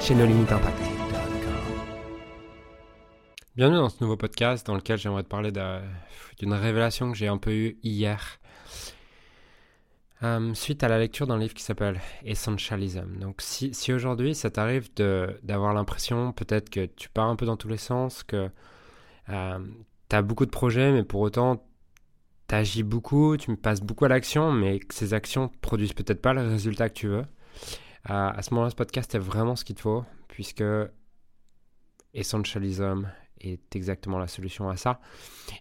chez nos limites impact. Bienvenue dans ce nouveau podcast dans lequel j'aimerais te parler d'une révélation que j'ai un peu eue hier. Euh, suite à la lecture d'un livre qui s'appelle Essentialism. Donc si, aujourd'hui ça t'arrive d'avoir l'impression peut-être que tu pars un peu dans tous les sens, que euh, tu as beaucoup de projets mais pour autant tu agis beaucoup, tu passes beaucoup à l'action mais que ces actions produisent peut-être pas le résultat que tu veux à ce moment-là, ce podcast est vraiment ce qu'il te faut, puisque Essentialism est exactement la solution à ça.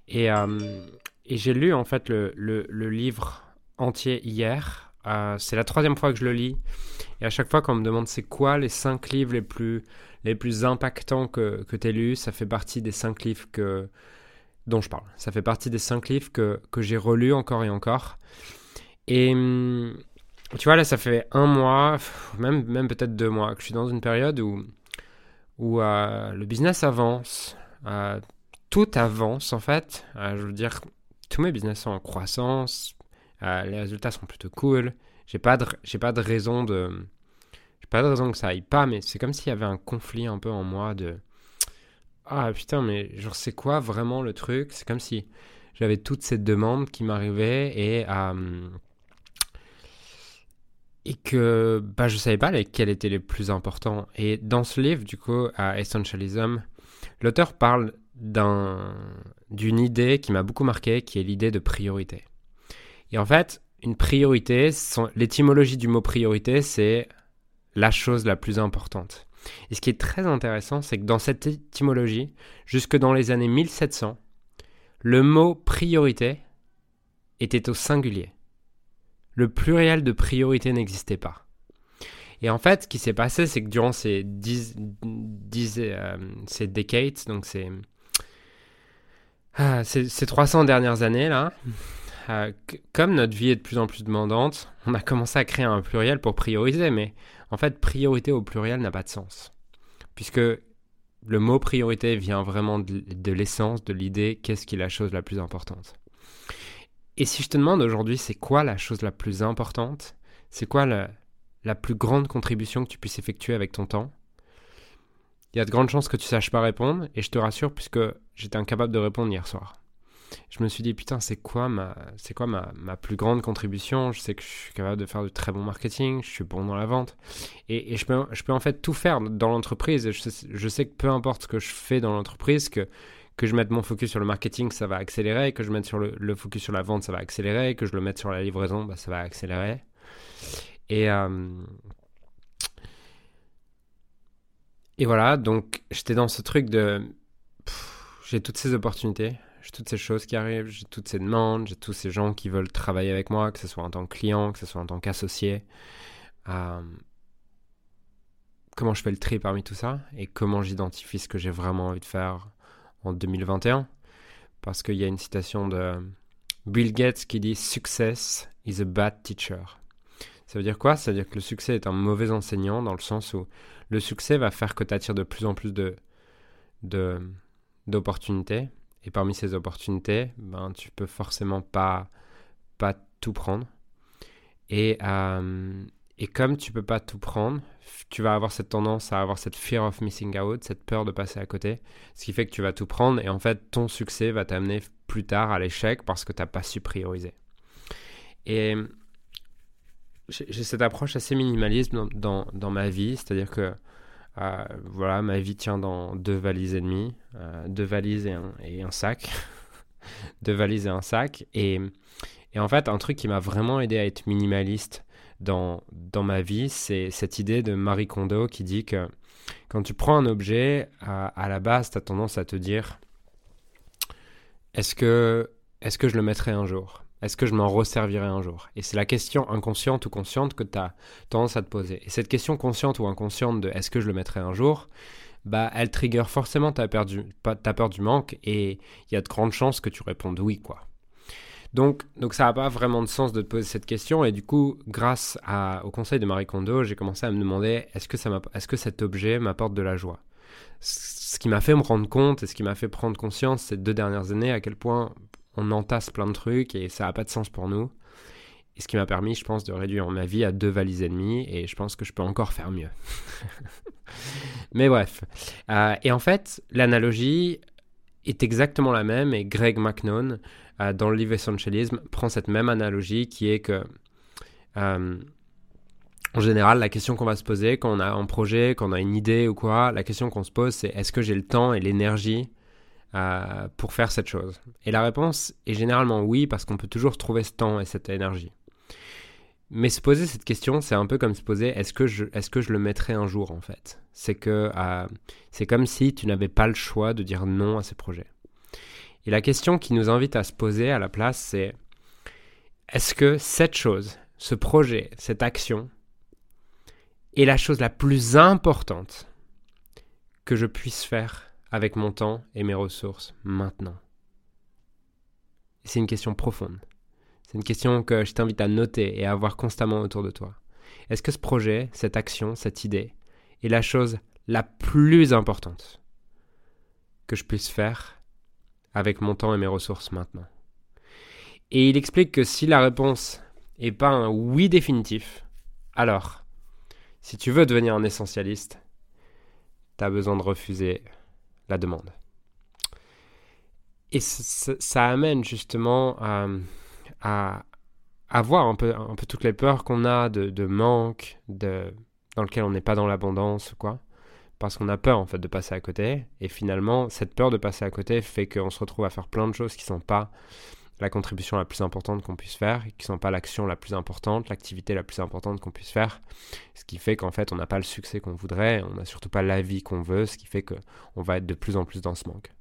Et, euh, j'ai lu en fait le, livre entier hier. Euh, c'est la troisième fois que je le lis. Et à chaque fois qu'on me demande c'est quoi les cinq livres les plus, impactants que, que tu as lus, ça fait partie des cinq livres dont je parle. Ça fait partie des cinq livres que, que j'ai relus encore et encore. Et hum, tu vois, là, ça fait un mois, même, même peut-être deux mois, que je suis dans une période où, où euh, le business avance, euh, tout avance en fait. Euh, je veux dire, tous mes business sont en croissance, les résultats sont plutôt cool. J'ai pas de, j'ai pas de raison de, j'ai pas de raison que ça aille pas, mais c'est comme s'il y avait un conflit un peu en moi de, ah putain, mais genre c'est quoi vraiment le truc? C'est comme si j'avais toutes ces demandes qui m'arrivaient et et que bah, je ne savais pas lesquels étaient les plus importants. Et dans ce livre, du coup, à Essentialism, l'auteur parle d'une idée qui m'a beaucoup marqué, qui est l'idée de priorité. Et en fait, une priorité, l'étymologie du mot priorité, c'est la chose la plus importante. Et ce qui est très intéressant, c'est que dans cette étymologie, jusque dans les années 1700, le mot priorité était au singulier le pluriel de priorité n'existait pas. Et en fait, ce qui s'est passé, c'est que durant ces, 10, euh, ces decades, donc ces, ah, ces, 300 dernières années, là, euh, comme notre vie est de plus en plus demandante, on a commencé à créer un pluriel pour prioriser, mais en fait, priorité au pluriel n'a pas de sens. Puisque le mot priorité vient vraiment de l'essence, de l'idée, qu'est-ce qui est la chose la plus importante. Et si je te demande aujourd'hui, c'est quoi la chose la plus importante? C'est quoi la, plus grande contribution que tu puisses effectuer avec ton temps? Il y a de grandes chances que tu saches pas répondre, et je te rassure, puisque j'étais incapable de répondre hier soir. Je me suis dit, putain, c'est quoi, ma, c'est quoi ma, ma, plus grande contribution? Je sais que je suis capable de faire de très bon marketing, je suis bon dans la vente, et, et je, peux, je peux en fait tout faire dans l'entreprise. Je je sais que peu importe ce que je fais dans l'entreprise, que que je mette mon focus sur le marketing, ça va accélérer, que je mette sur le, focus sur la vente, ça va accélérer, que je le mette sur la livraison, bah, ça va accélérer. Et, euh, et voilà, donc j'étais dans ce truc de... J'ai toutes ces opportunités, j'ai toutes ces choses qui arrivent, j'ai toutes ces demandes, j'ai tous ces gens qui veulent travailler avec moi, que ce soit en tant que client, que ce soit en tant qu'associé. Euh, comment je fais le tri parmi tout ça et comment j'identifie ce que j'ai vraiment envie de faire? En 2021, parce qu'il y a une citation de Bill Gates qui dit Success is a bad teacher. Ça veut dire quoi? Ça veut dire que le succès est un mauvais enseignant dans le sens où le succès va faire que tu attires de plus en plus de, d'opportunités. Et parmi ces opportunités, ben, tu peux forcément pas, pas tout prendre. Euh, et comme tu peux pas tout prendre, tu vas avoir cette tendance à avoir cette fear of missing out, cette peur de passer à côté, ce qui fait que tu vas tout prendre et en fait ton succès va t'amener plus tard à l'échec parce que tu n'as pas su prioriser. Et j'ai cette approche assez minimaliste dans, dans, ma vie, c'est-à-dire que euh, voilà, ma vie tient dans deux valises et demie, euh, deux valises et un, et un sac, deux valises et un sac. Et, et en fait, un truc qui m'a vraiment aidé à être minimaliste dans, dans ma vie, c'est cette idée de Marie Kondo qui dit que quand tu prends un objet, à, la base, tu as tendance à te dire est-ce que, est que je le mettrai un jour? Est-ce que je m'en resservirai un jour? Et c'est la question inconsciente ou consciente que tu as tendance à te poser. Et cette question consciente ou inconsciente de est-ce que je le mettrai un jour? Bah, elle trigger forcément ta peur, du, ta peur du manque et il y a de grandes chances que tu répondes oui, quoi. Donc, donc ça n'a pas vraiment de sens de te poser cette question. Et du coup, grâce au conseil de Marie Kondo, j'ai commencé à me demander est-ce que, est-ce que cet objet m'apporte de la joie? Ce qui m'a fait me rendre compte et ce qui m'a fait prendre conscience ces deux dernières années à quel point on entasse plein de trucs et ça n'a pas de sens pour nous. Et ce qui m'a permis, je pense, de réduire ma vie à deux valises et demie. Et je pense que je peux encore faire mieux. Mais bref. Euh, et en fait, l'analogie est exactement la même. Et Greg McNone, euh, dans le livre Essentialisme, prend cette même analogie qui est que, euh, en général, la question qu'on va se poser quand on a un projet, quand on a une idée ou quoi, la question qu'on se pose, c'est est-ce que j'ai le temps et l'énergie pour faire cette chose? Et la réponse est généralement oui, parce qu'on peut toujours trouver ce temps et cette énergie. Mais se poser cette question, c'est un peu comme se poser est-ce que je, est-ce que je le mettrai un jour en fait? C'est que euh, c'est comme si tu n'avais pas le choix de dire non à ces projets. Et la question qui nous invite à se poser à la place, c'est est-ce que cette chose, ce projet, cette action, est la chose la plus importante que je puisse faire avec mon temps et mes ressources maintenant? C'est une question profonde. C'est une question que je t'invite à noter et à avoir constamment autour de toi. Est-ce que ce projet, cette action, cette idée est la chose la plus importante que je puisse faire avec mon temps et mes ressources maintenant? Et il explique que si la réponse n'est pas un oui définitif, alors, si tu veux devenir un essentialiste, tu as besoin de refuser la demande. Et ça, amène justement à à, voir un peu, un peu toutes les peurs qu'on a de, manque, de, dans lequel on n'est pas dans l'abondance, quoi. Parce qu'on a peur en fait de passer à côté. Et finalement, cette peur de passer à côté fait qu'on se retrouve à faire plein de choses qui ne sont pas la contribution la plus importante qu'on puisse faire, qui ne sont pas l'action la plus importante, l'activité la plus importante qu'on puisse faire. Ce qui fait qu'en fait, on n'a pas le succès qu'on voudrait, on n'a surtout pas la vie qu'on veut, ce qui fait qu'on va être de plus en plus dans ce manque.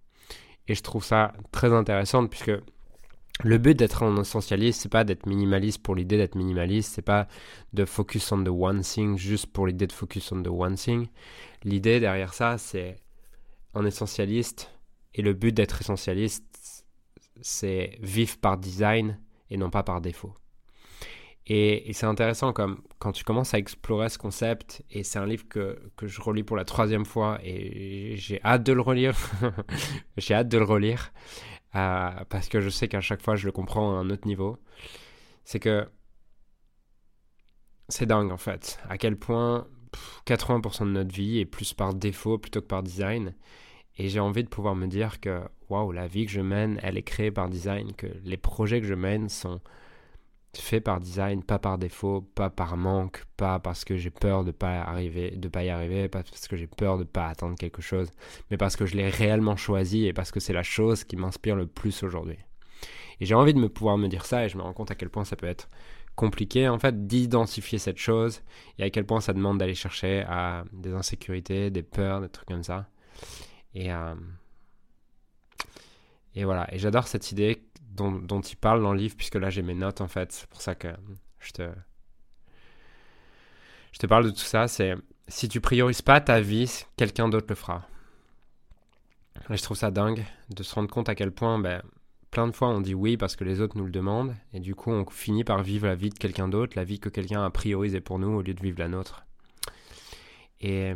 Et je trouve ça très intéressant puisque le but d'être un essentialiste, c'est pas d'être minimaliste pour l'idée d'être minimaliste, c'est pas de focus on the one thing juste pour l'idée de focus on the one thing. L'idée derrière ça, c'est un essentialiste et le but d'être essentialiste, c'est vivre par design et non pas par défaut. Et, c'est intéressant comme quand tu commences à explorer ce concept, et c'est un livre que, que, je relis pour la troisième fois, et j'ai hâte de le relire. j'ai hâte de le relire parce que je sais qu'à chaque fois je le comprends à un autre niveau, c'est que c'est dingue en fait, à quel point 80% de notre vie est plus par défaut plutôt que par design. Et j'ai envie de pouvoir me dire que waouh, la vie que je mène, elle est créée par design, que les projets que je mène sont fait par design, pas par défaut, pas par manque, pas parce que j'ai peur de pas arriver, de pas y arriver, pas parce que j'ai peur de pas atteindre quelque chose, mais parce que je l'ai réellement choisi et parce que c'est la chose qui m'inspire le plus aujourd'hui. Et j'ai envie de me pouvoir me dire ça et je me rends compte à quel point ça peut être compliqué en fait d'identifier cette chose et à quel point ça demande d'aller chercher à des insécurités, des peurs, des trucs comme ça. Et euh, et voilà, et j'adore cette idée dont, il parle dans le livre, puisque là j'ai mes notes en fait, c'est pour ça que je te, je te parle de tout ça, c'est si tu priorises pas ta vie, quelqu'un d'autre le fera. Et je trouve ça dingue de se rendre compte à quel point, ben, plein de fois on dit oui parce que les autres nous le demandent, et du coup on finit par vivre la vie de quelqu'un d'autre, la vie que quelqu'un a priorisée pour nous au lieu de vivre la nôtre. Et,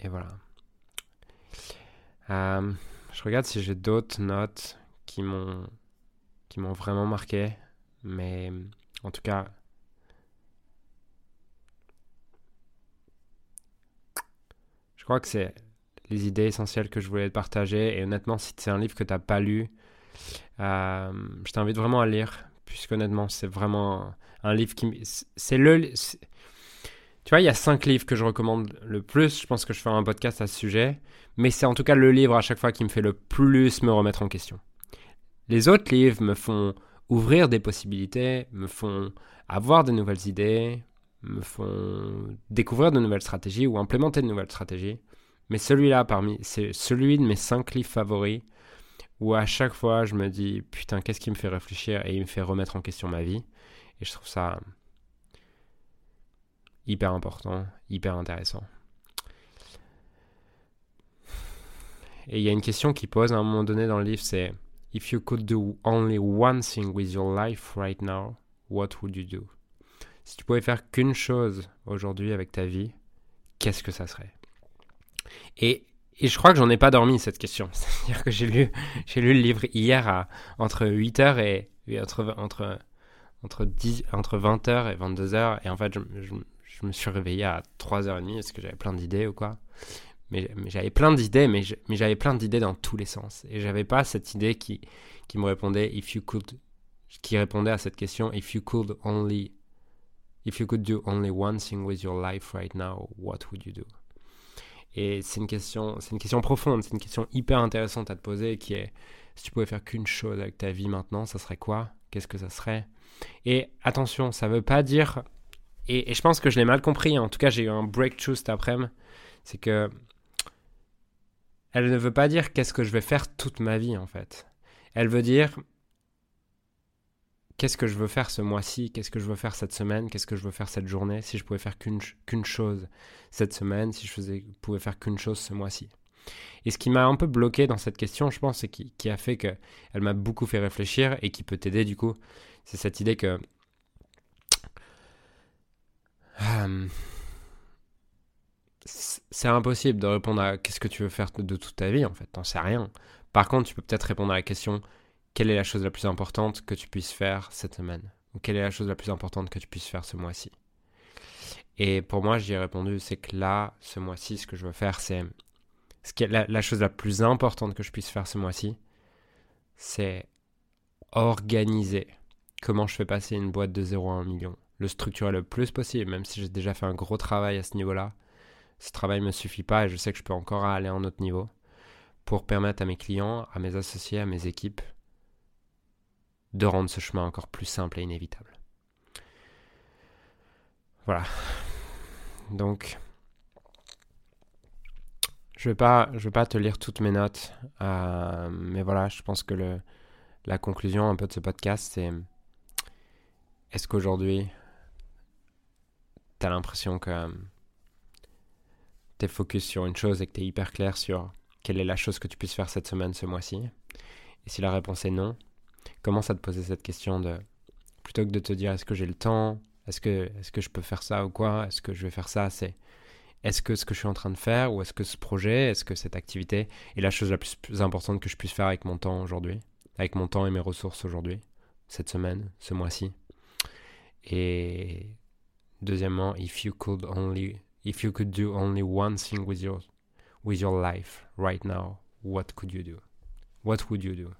et voilà. Euh, je regarde si j'ai d'autres notes qui m'ont qui m'ont vraiment marqué, mais en tout cas, je crois que c'est les idées essentielles que je voulais te partager. Et honnêtement, si c'est un livre que tu n'as pas lu, euh, je t'invite vraiment à lire, puisque honnêtement, c'est vraiment un livre qui... C'est le... Tu vois, il y a cinq livres que je recommande le plus. Je pense que je ferai un podcast à ce sujet. Mais c'est en tout cas le livre à chaque fois qui me fait le plus me remettre en question. Les autres livres me font ouvrir des possibilités, me font avoir de nouvelles idées, me font découvrir de nouvelles stratégies ou implémenter de nouvelles stratégies. Mais celui-là, parmi, c'est celui de mes cinq livres favoris où à chaque fois je me dis putain qu'est-ce qui me fait réfléchir et il me fait remettre en question ma vie. Et je trouve ça hyper important, hyper intéressant. Et il y a une question qui pose à un moment donné dans le livre, c'est If you could do only one thing with your life right now, what would you do? Si tu pouvais faire qu'une chose aujourd'hui avec ta vie, qu'est-ce que ça serait? Et, et, je crois que j'en ai pas dormi cette question. C'est-à-dire que j'ai lu, j'ai lu le livre hier entre 8h et, entre, entre, entre, 10, entre 20h et 22h. Et en fait, je, je, me suis réveillé à 3h30 parce que j'avais plein d'idées ou quoi. Mais, j'avais plein d'idées, mais, mais j'avais plein d'idées dans tous les sens. Et j'avais pas cette idée qui, qui me répondait if you could, qui répondait à cette question if you could only, if you could do only one thing with your life right now, what would you do? Et c'est une question, c'est une question profonde, c'est une question hyper intéressante à te poser qui est si tu pouvais faire qu'une chose avec ta vie maintenant, ça serait quoi? Qu'est-ce que ça serait? Et attention, ça veut pas dire et, je pense que je l'ai mal compris. En tout cas, j'ai eu un breakthrough cet après-midi. C'est que elle ne veut pas dire qu'est-ce que je vais faire toute ma vie en fait. Elle veut dire qu'est-ce que je veux faire ce mois-ci, qu'est-ce que je veux faire cette semaine, qu'est-ce que je veux faire cette journée, si je pouvais faire qu'une chose cette semaine, si je pouvais faire qu'une chose ce mois-ci. Et ce qui m'a un peu bloqué dans cette question, je pense, et qui, qui a fait qu'elle m'a beaucoup fait réfléchir et qui peut t'aider du coup, c'est cette idée que euh, c'est impossible de répondre à qu'est-ce que tu veux faire de toute ta vie en fait, t'en sais rien. Par contre, tu peux peut-être répondre à la question quelle est la chose la plus importante que tu puisses faire cette semaine? Ou quelle est la chose la plus importante que tu puisses faire ce mois-ci? Et pour moi, j'y ai répondu, c'est que là, ce mois-ci, ce que je veux faire, c'est... Ce qui est la, chose la plus importante que je puisse faire ce mois-ci, c'est organiser comment je fais passer une boîte de 0 à 1 million. Le structurer le plus possible, même si j'ai déjà fait un gros travail à ce niveau-là. Ce travail ne me suffit pas et je sais que je peux encore aller à un autre niveau pour permettre à mes clients, à mes associés, à mes équipes de rendre ce chemin encore plus simple et inévitable. Voilà. Donc, je je vais pas te lire toutes mes notes, euh, mais voilà, je pense que la conclusion un peu de ce podcast, c'est est-ce qu'aujourd'hui, tu as l'impression que tu es focus sur une chose et que tu es hyper clair sur quelle est la chose que tu puisses faire cette semaine, ce mois-ci. Et si la réponse est non, commence à te poser cette question de plutôt que de te dire est-ce que j'ai le temps, est-ce que, est que je peux faire ça ou quoi, est-ce que je vais faire ça, c'est est-ce que ce que je suis en train de faire ou est-ce que ce projet, est-ce que cette activité est la chose la plus, importante que je puisse faire avec mon temps aujourd'hui, avec mon temps et mes ressources aujourd'hui, cette semaine, ce mois-ci. Et deuxièmement, if you could only, if you could do only one thing with your, with your life right now, what could you do? What would you do?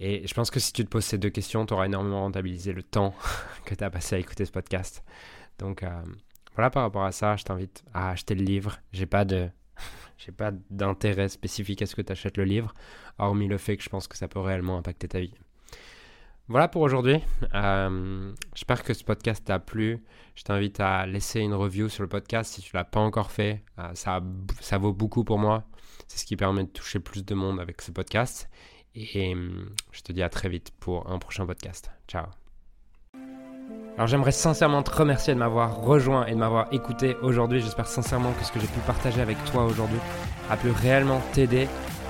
Et je pense que si tu te poses ces deux questions, tu auras énormément rentabilisé le temps que tu as passé à écouter ce podcast. Donc euh, voilà, par rapport à ça, je t'invite à acheter le livre. J'ai pas de. J'ai pas d'intérêt spécifique à ce que tu achètes le livre, hormis le fait que je pense que ça peut réellement impacter ta vie. Voilà pour aujourd'hui. Euh, j'espère que ce podcast t'a plu. Je t'invite à laisser une review sur le podcast si tu l'as pas encore fait. Euh, ça, vaut beaucoup pour moi. C'est ce qui permet de toucher plus de monde avec ce podcast. Et hum, je te dis à très vite pour un prochain podcast. Ciao. Alors j'aimerais sincèrement te remercier de m'avoir rejoint et de m'avoir écouté aujourd'hui. J'espère sincèrement que ce que j'ai pu partager avec toi aujourd'hui a pu réellement t'aider